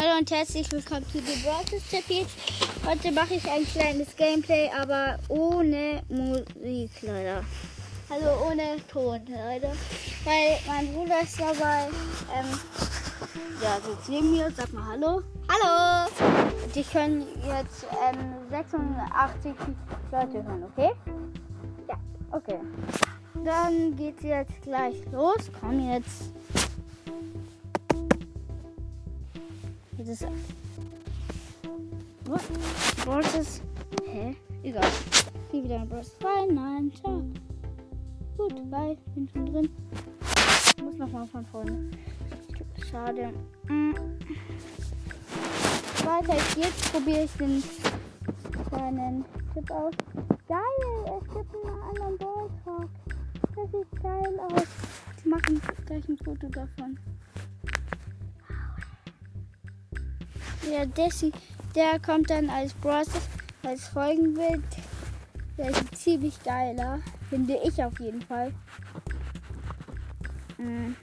Hallo und herzlich willkommen zu The Brothers Tapet. Heute mache ich ein kleines Gameplay, aber ohne Musik leider. Also ohne Ton leider. Weil mein Bruder ist dabei. Ähm, ja, sitzt neben mir. Sag mal Hallo. Hallo! Die können jetzt ähm, 86 Leute hören, okay? Ja. Okay. Dann geht's jetzt gleich los. Komm jetzt. What? Bros Hä? Egal. Geh wieder in Bros rein. Nein, ciao. Gut, bye. Bin schon drin. Ich muss nochmal von vorne. Schade. Mm. Weiter jetzt probiere ich den kleinen Tipp aus. Geil, es gibt einen anderen Ballpark. Das sieht geil aus. Ich mache gleich ein Foto davon. Ja, Desi, der kommt dann als Bros, als Folgenbild. Der ist ziemlich geiler. Finde ich auf jeden Fall. Hm.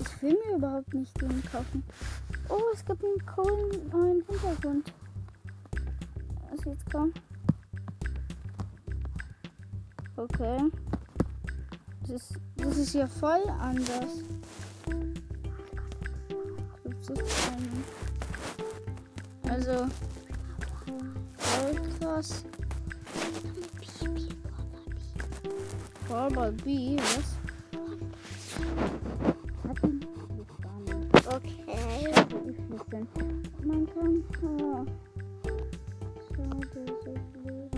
Ich will mir überhaupt nicht den kaufen. Oh, es gibt einen coolen neuen Hintergrund. Was jetzt kommt. Okay. Das ist, das ist ja voll anders. Das einen? Also. Krass. Barbara B, was? Okay. Man kann. Oh. Schade, so blöd.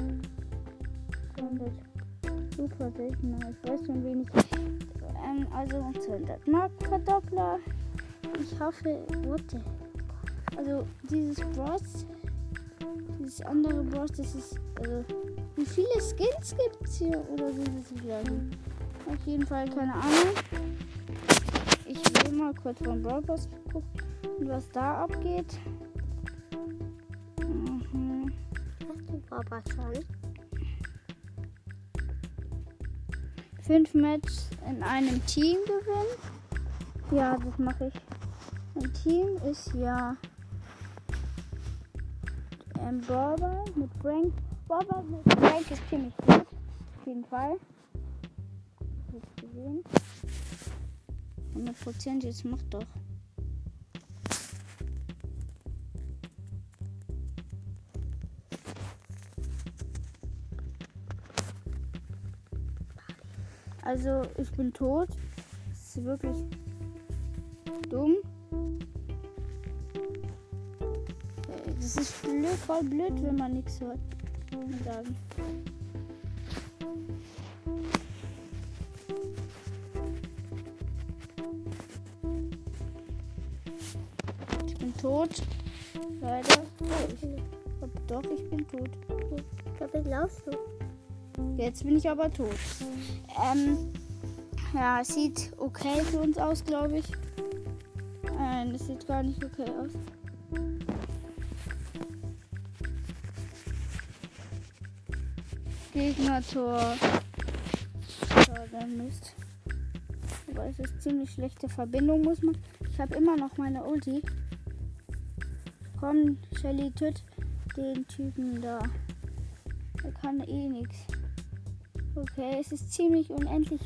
200. Super seltener. Ich weiß schon wenig. Ähm, also 200 Mark Verdoppler. Ich hoffe. What? Also dieses Bros. Dieses andere Bros, das ist. Also. Wie viele Skins gibt es hier? Oder sind es die gleichen? Auf jeden Fall keine Ahnung. Ich will mal kurz vom Brawl Pass gucken, was da abgeht. Mhm. Hast du Papa schon? Fünf Matches in einem Team gewinnen. Ja, das mache ich. Ein Team ist ja ein Brawler mit Frank. Brawler mit Frank ist ziemlich gut. Auf jeden Fall. Jetzt gesehen. 100 Prozent, jetzt mach doch. Also, ich bin tot. Das ist wirklich dumm. Das ist blöd, voll blöd, wenn man nichts hört. ich Sagen. Ich bin tot. Leider. Oh, doch, ich bin tot. Ich glaube, ich laufst du. Jetzt bin ich aber tot. Ähm, ja, es sieht okay für uns aus, glaube ich. Gar nicht okay aus. Gegnertor. Schade, Mist. Aber es ist ziemlich schlechte Verbindung, muss man. Ich habe immer noch meine Ulti. Komm, Shelly, töt den Typen da. Er kann eh nichts. Okay, es ist ziemlich unendlich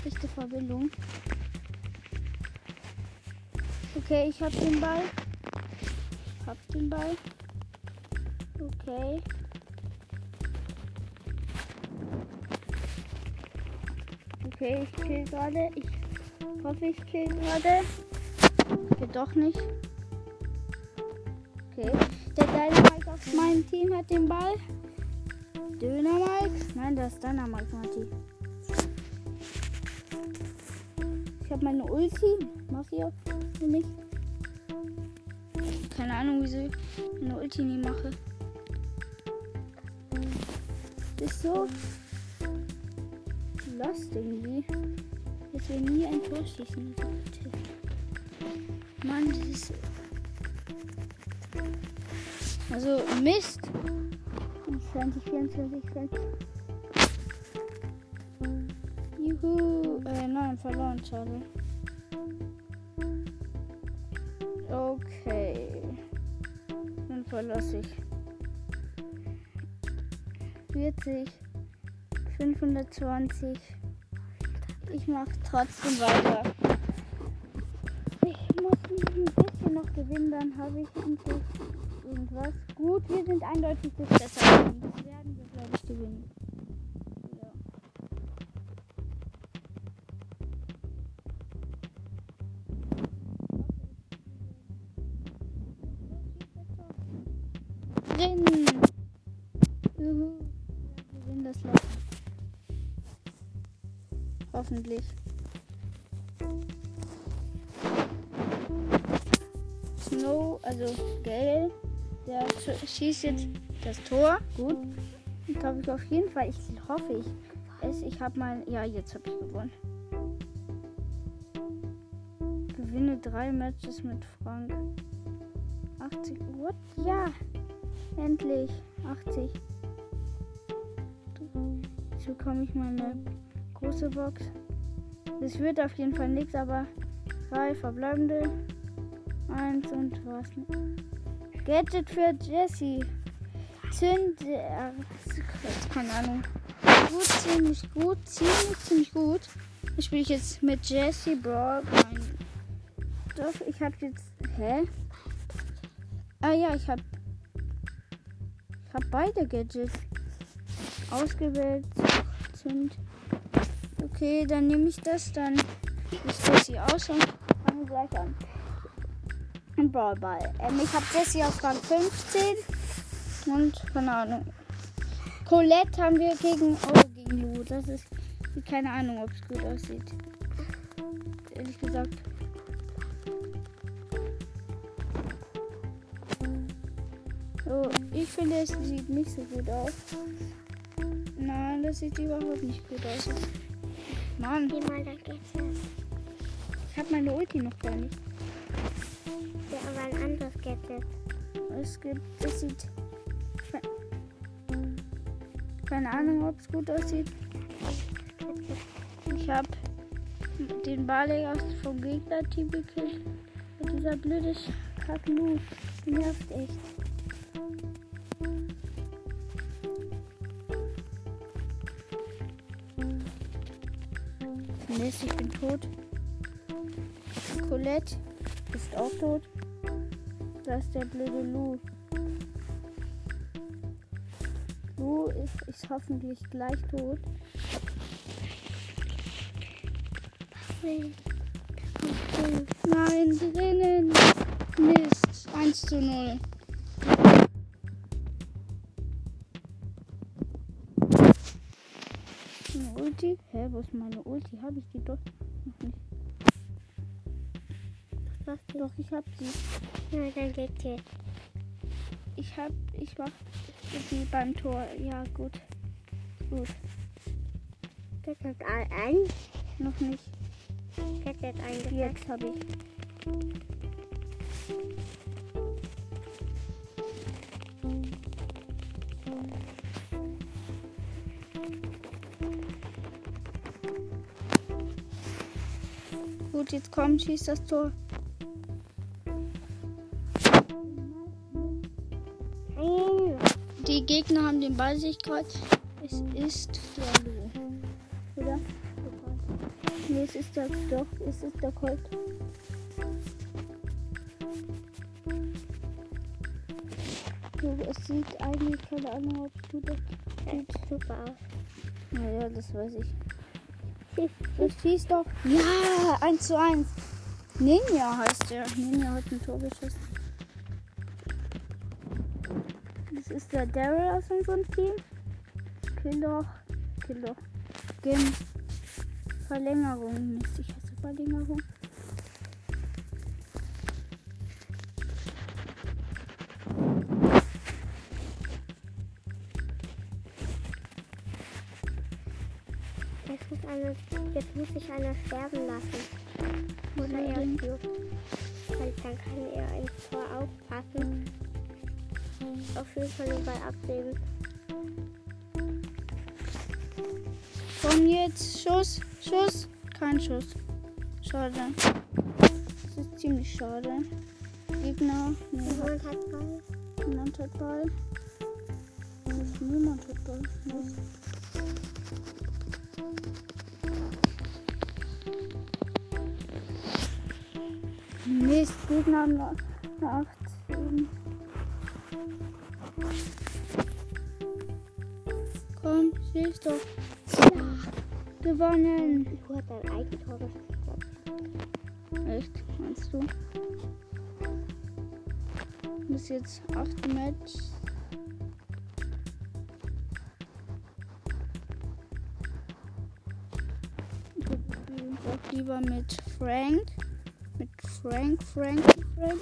schlechte Verbindung. Okay, ich hab den Ball. Hab den Ball. Okay. Okay, ich kill gerade. Ich hoffe, ich kill gerade. Okay, doch nicht. Okay. Der Mike auf meinem Team hat den Ball. Döner Mike? Nein, das ist deiner Mike, Ich habe meine Ulti. Mach auch für mich. Keine Ahnung, wieso ich meine Ulti nie mache. Ist so lost irgendwie. Dass wir nie ein Tor schießen. Mann, das ist. Also Mist. 20, 24, 20. Juhu. Äh, nein, verloren, schade. Okay. Dann verlasse ich. 40. 520. Ich mache trotzdem weiter. Ich muss ein bisschen noch gewinnen, dann habe ich endlich irgendwas. Gut, wir sind eindeutig das besser. Das werden wir, glaube ich, gewinnen. Hoffentlich. Snow, also Gale, der sch- schießt jetzt das Tor. Gut. Und habe ich auf jeden Fall, ich hoffe ich es, ich habe mal, ja, jetzt habe ich gewonnen. Gewinne drei Matches mit Frank. 80, what? Ja, endlich, 80. Jetzt bekomme ich mal eine große Box. Das wird auf jeden Fall nichts, aber drei verbleibende. Eins und was? Gadget für Jesse. Zünd. äh, Keine Ahnung. Gut, ziemlich gut. Ziemlich, ziemlich gut. Das spiele ich jetzt mit Jesse Brawl. Doch, ich habe jetzt. Hä? Ah ja, ich habe. Ich habe beide Gadgets ausgewählt. Zünd. Okay, dann nehme ich das. Dann ist Jesse aus und fange gleich an. Ein Brawlball. Ähm, ich habe Jesse auf Rang 15 und keine Ahnung. Colette haben wir gegen oh, gegen Lu. Das ist keine Ahnung, ob es gut aussieht. Ehrlich gesagt. So, ich finde es sieht nicht so gut aus. Nein, das sieht überhaupt nicht gut aus. Mann, ich habe meine Ulti noch gar nicht. Ja, aber ein anderes Gadget. Es gibt, es sieht. Keine Ahnung, ob es gut aussieht. Ich habe den Barley aus vom Gegner-Team gekillt. Und dieser blöde Kaklu nervt echt. Mist, ich bin tot. Colette ist auch tot. Da ist der blöde Lu. Lu ist, ist hoffentlich gleich tot. Nein, drinnen. Mist. 1 zu 0. Ulti? Hä, wo ist meine Ulti? Habe ich die doch noch nicht. Was Doch, ich habe sie. Na, dann geht's jetzt. Ich hab, ich mach sie beim Tor. Ja, gut. Gut. Gadget ein. ein. Noch nicht. Gadget eingesetzt. Jetzt habe ich. Jetzt komm, schieß das Tor. Die Gegner haben den Ball sich gerade. Es ist der Lu. Oder? Nee, es ist der. Doch, es ist der Colt. So, es sieht eigentlich keine Ahnung, ob es gut ist. Sieht super aus. Naja, das weiß ich. Das schießt doch. Ja, 1 zu 1. Ninja heißt der. Ninja hat ein Tor geschossen. Das ist der Daryl aus unserem Team. Kill doch. Kill doch. Gim. Verlängerung. Ich hasse Verlängerung. Muss sterben lassen. Oder er Unbedingt. stirbt. Weil dann kann er ins Tor aufpassen. Auf jeden Fall den Ball abnehmen. Komm jetzt. Schuss. Schuss. Kein Schuss. Schade. Das ist ziemlich schade. Gegner. Niemand hat Ball. niemand hat Ball. Was, Niemand hat Ball. Mist, Gegner haben noch noch 18. Komm, schieß doch. Ja, gewonnen. Du hast dein Eigentor geschossen. Echt, meinst du? Bis jetzt acht Matches. Ich lieber mit Frank. Mit Frank, Frank, Frank.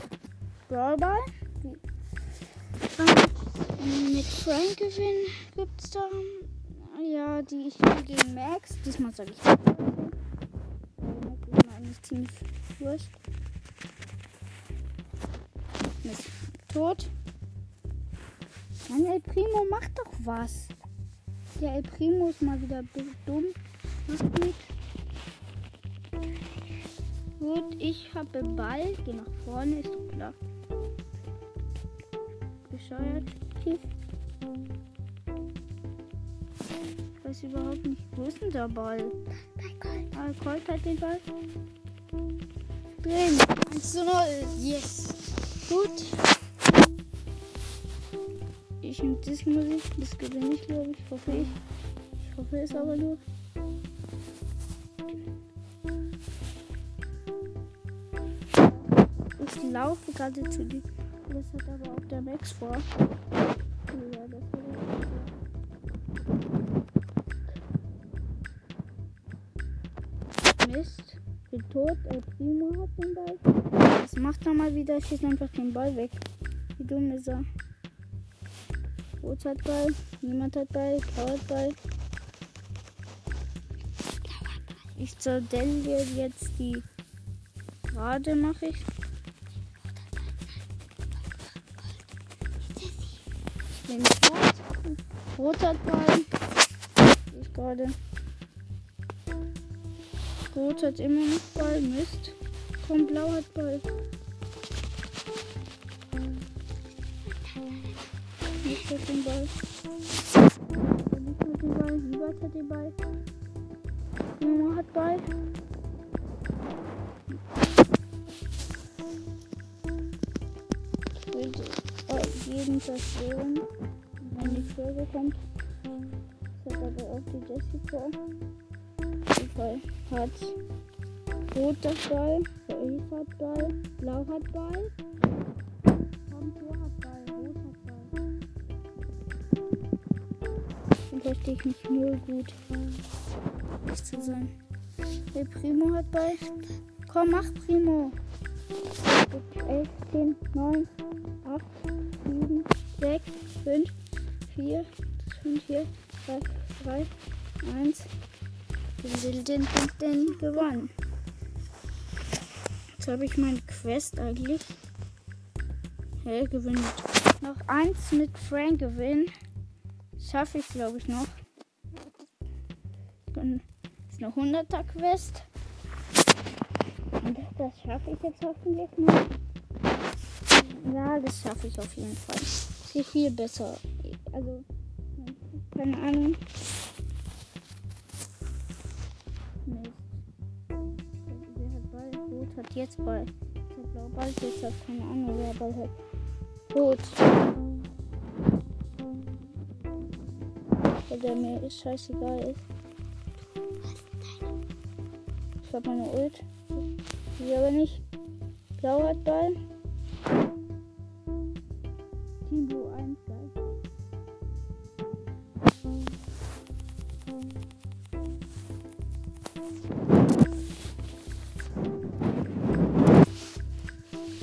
Brawlball. Mit Frank gewinnen gibt's da. Ja, die ich gegen Max. Diesmal sage ich. Max ist eigentlich ziemlich wurscht. Mist. Tot. Mann, El Primo, mach doch was. Der El Primo ist mal wieder dumm. Mach gut. Gut, ich habe Ball. Geh nach vorne, ist doch klar. Bescheuert. Tief. Ich weiß überhaupt nicht, wo ist denn der Ball? Bei Gold. Ah, Colt hat den Ball. Drin. 1 zu 0. Yes. Gut. Ich mit dieser Musik, das gewinne ich, glaube ich. Hoffe ich. Ich hoffe es aber nur. Laufe gerade zu dir. Das hat aber auch der Max vor. Ja, das er vor. Mist. Bin tot. El Primo hat den Ball. Was macht er mal wieder? Schießt einfach den Ball weg. Wie dumm ist er? Rot hat Ball. Niemand hat Ball. Blau hat Ball. Ich zerdelliere jetzt die gerade mache ich. Tot. Rot hat Ball. Ich gerade. Rot hat immer noch Ball. Mist. Komm, Blau hat Ball. Nicht hat den Ball. Nicht hat den Ball. Siebert hat den Ball. Mama hat Ball. Ich will äh, jeden zerstören, wenn die Folge kommt. Das hat aber auch die Jessica. Fall hat Rot das Ball, Elf hat Ball, Blau hat Ball, Tor hat Ball, Rot hat Ball. Dann verstehe ich mich null gut. Nicht zu sein. Der Primo hat Ball. Komm, mach Primo. 11, 10, 9, 8, 7, 6, 5, 4, 5, 4, 3, 3, 1. Wir will den, den, den gewonnen. Jetzt habe ich meine Quest eigentlich. Hä, gewinnt. Noch eins mit Frank gewinnen. Schaffe ich, glaube ich, noch. Dann ist eine 100er Quest. Und das schaffe ich jetzt hoffentlich noch. Ja, das schaffe ich auf jeden Fall. Ist hier viel besser. Also, keine Ahnung. Wer hat Ball? Rot hat jetzt Ball. Jetzt hat Blau Ball, jetzt hat keine Ahnung, wer Ball hat. Rot. Weil der mir ist scheißegal ist. Ich hab meine Ult. Sie aber nicht. Blau hat Ball.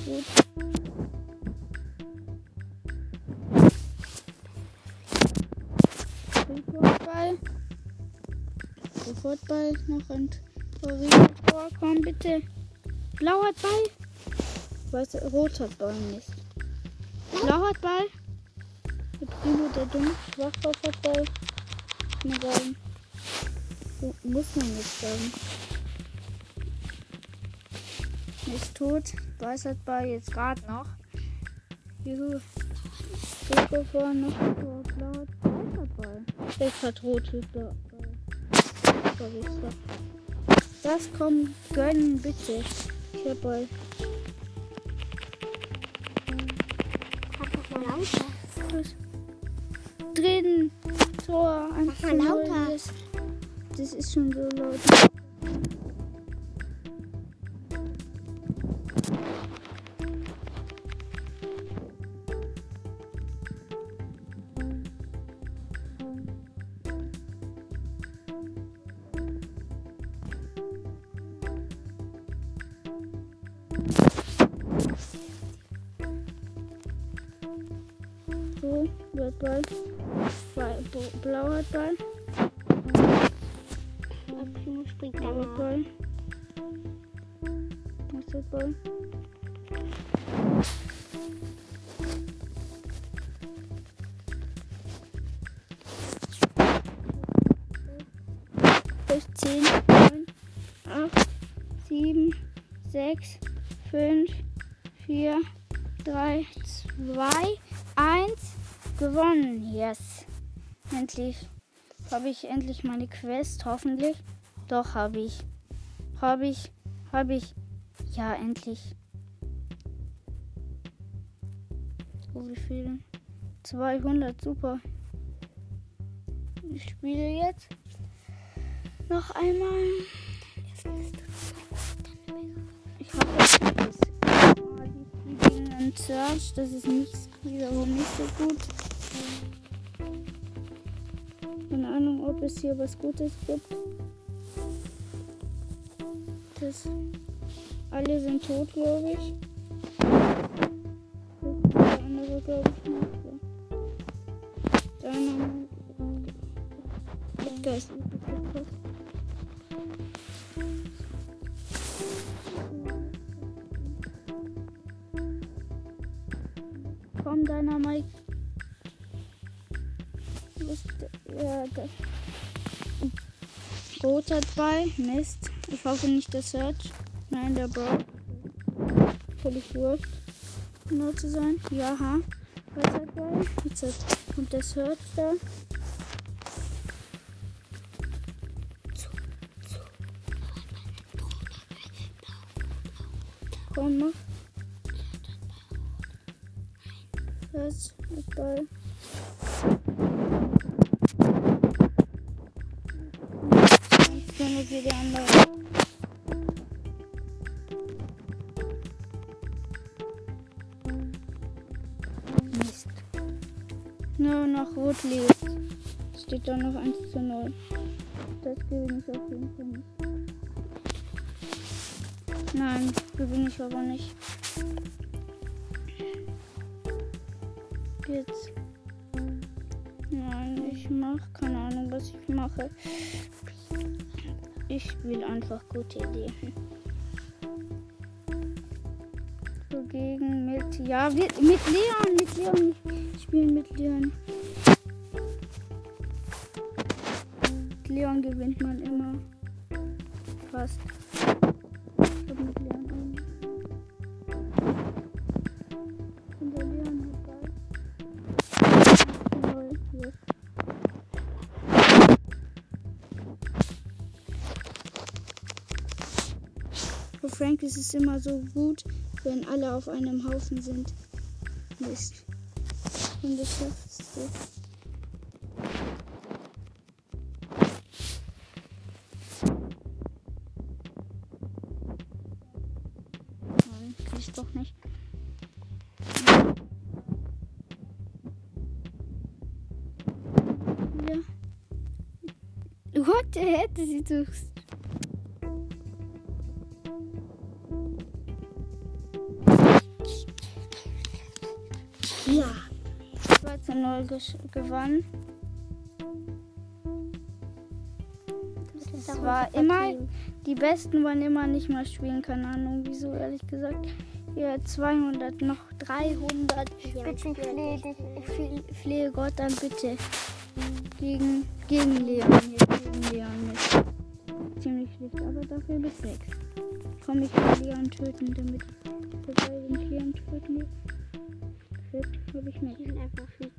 Gut. Sofortball. Sofortball noch ein Tor. Komm bitte. Blau hat Ball. Weiß, rot hat Ball nicht. Blau hat Ball. Der Primo, der dumm, Schwachkopf hat Ball. Mal sagen. Muss man nicht sagen. Ist tot. Weißert Ball jetzt gerade noch. Juhu. Silber vor noch. Blau, blau, weißer Ball. Jetzt hat rot blau. Ball. Das kommt gönnen, bitte. Ich hab. Sag doch mal lauter. Drin. Tor. Mach mal lauter. Das ist schon so laut. Wird Ball. Bo- Blauer Ball. Primo springt Blauer. Ball. Weißer Ball. Fünfzehn, neun, acht, sieben, sechs, fünf, vier, drei, Endlich habe ich endlich meine Quest, hoffentlich. Doch, habe ich. Habe ich. Habe ich. Ja, endlich. Oh, wie viel? 200, super. Ich spiele jetzt noch einmal. Ich habe jetzt das. Search, das ist nicht, nicht so gut. Ahnung, ob es hier was Gutes gibt. Das. Alle sind tot, glaube ich. Der andere, glaube ich, noch. Deiner. Da. Komm, deiner Mike. Ist da. Rot Ball. Mist. Ich hoffe nicht der Search. Nein, der Ball. Völlig wurscht. Genau zu sein. Ja, ha. Jetzt kommt der Search da. Nur noch rot lebt. Steht da noch 1 zu 0. Das gewinne ich auf jeden Fall nicht. Nein, gewinne ich aber nicht. Jetzt. Nein, ich mache keine Ahnung, was ich mache. Ich spiele einfach gute Idee. So mit ja mit Leon, mit Leon. Ich spiele mit Leon. Mit Leon gewinnt man immer. Fast. Ich hab mit Leon einen. Und der Leon hat Ball. Null, yes. Für Frank ist es immer so gut, wenn alle auf einem Haufen sind. Mist. Und das schaffst doch nicht. Ja. What the hätte sie suchst. Ja. 2 zu 0 gesch- gewonnen. Das war immer, die Besten wollen immer nicht mehr spielen, keine Ahnung wieso, ehrlich gesagt. Hier 200, noch 300. Ja, bitte, ich ich flehe ich Gott an, bitte. Gegen, gegen Leon, hier, gegen Leon mit. ziemlich schlecht, aber dafür bis 6. Komm, ich will Leon töten, damit ich vorbei sind. Leon töten. Shit, hab ich nicht. Die sind einfach viel.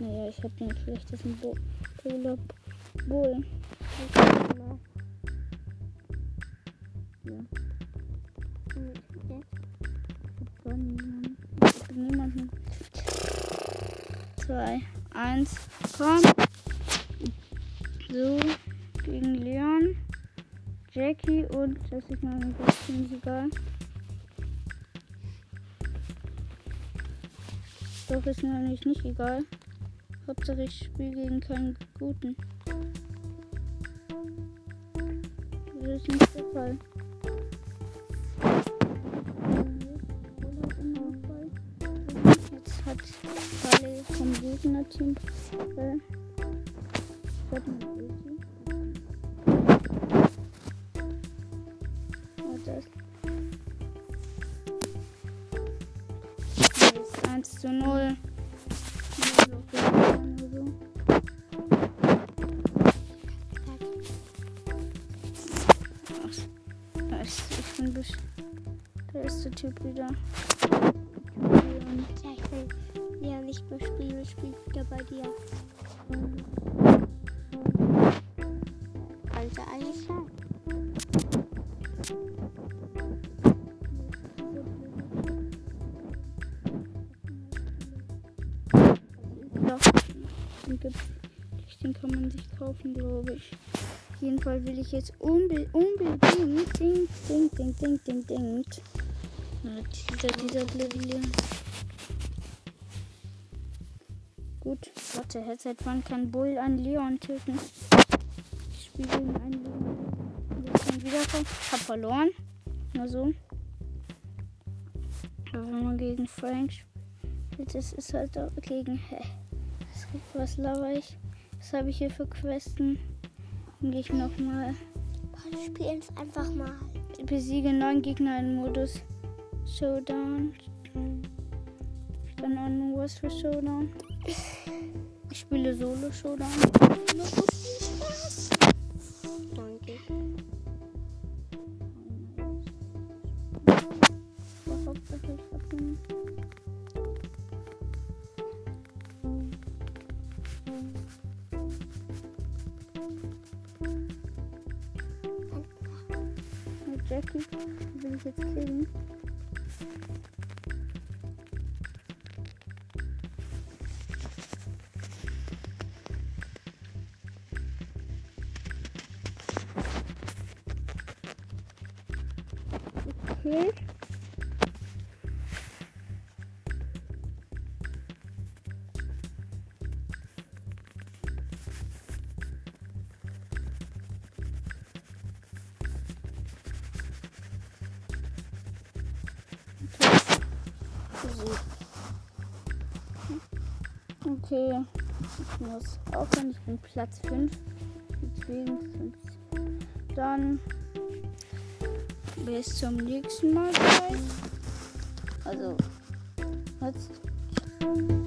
Naja, ich hab den schlechtesten Bo Bowler Bull. Ja, Und jetzt gar niemand. Ich hab niemanden. 2, 1, komm. So, gegen Leon, Jackie und das ist nicht das ziemlich egal. Doch ist mir eigentlich nicht egal. Hauptsache ich spiele gegen keinen guten. Das ist nicht der Fall. Jetzt hat Charlie vom Gegner-Team äh. Oh, das. Jetzt 1 zu 0. Der Typ wieder. Und Ja, ich will ja nicht mehr spielen, ich spiele wieder bei dir. Könnte eigentlich sein. Den kann man sich kaufen, glaube ich. Auf jeden Fall will ich jetzt unbe unbedingt ding, ding, ding, ding, ding, ding. Na, dieser, dieser Leon. Gut, warte, seit wann kann Bull einen Leon töten? Ich spiele gegen einen Leon. Jetzt kann wiederkommen. Hab verloren. Nur so. Aber wenn man gegen Frank spielt, das ist halt auch gegen. Hä? Was laber ich? Was habe ich hier für Questen? Dann gehe ich nochmal. Wir spielen es einfach mal. Besiege neun Gegner in Modus Showdown. Keine Ahnung, was für Showdown. Ich spiele Solo Showdown. Danke. Hauptsache ich hab ihn. Mit Jackie will ich jetzt killen. Okay. Okay, ich muss aufhören. Ich bin Platz 5. Deswegen fünf. Dann bis zum nächsten Mal. Also, jetzt.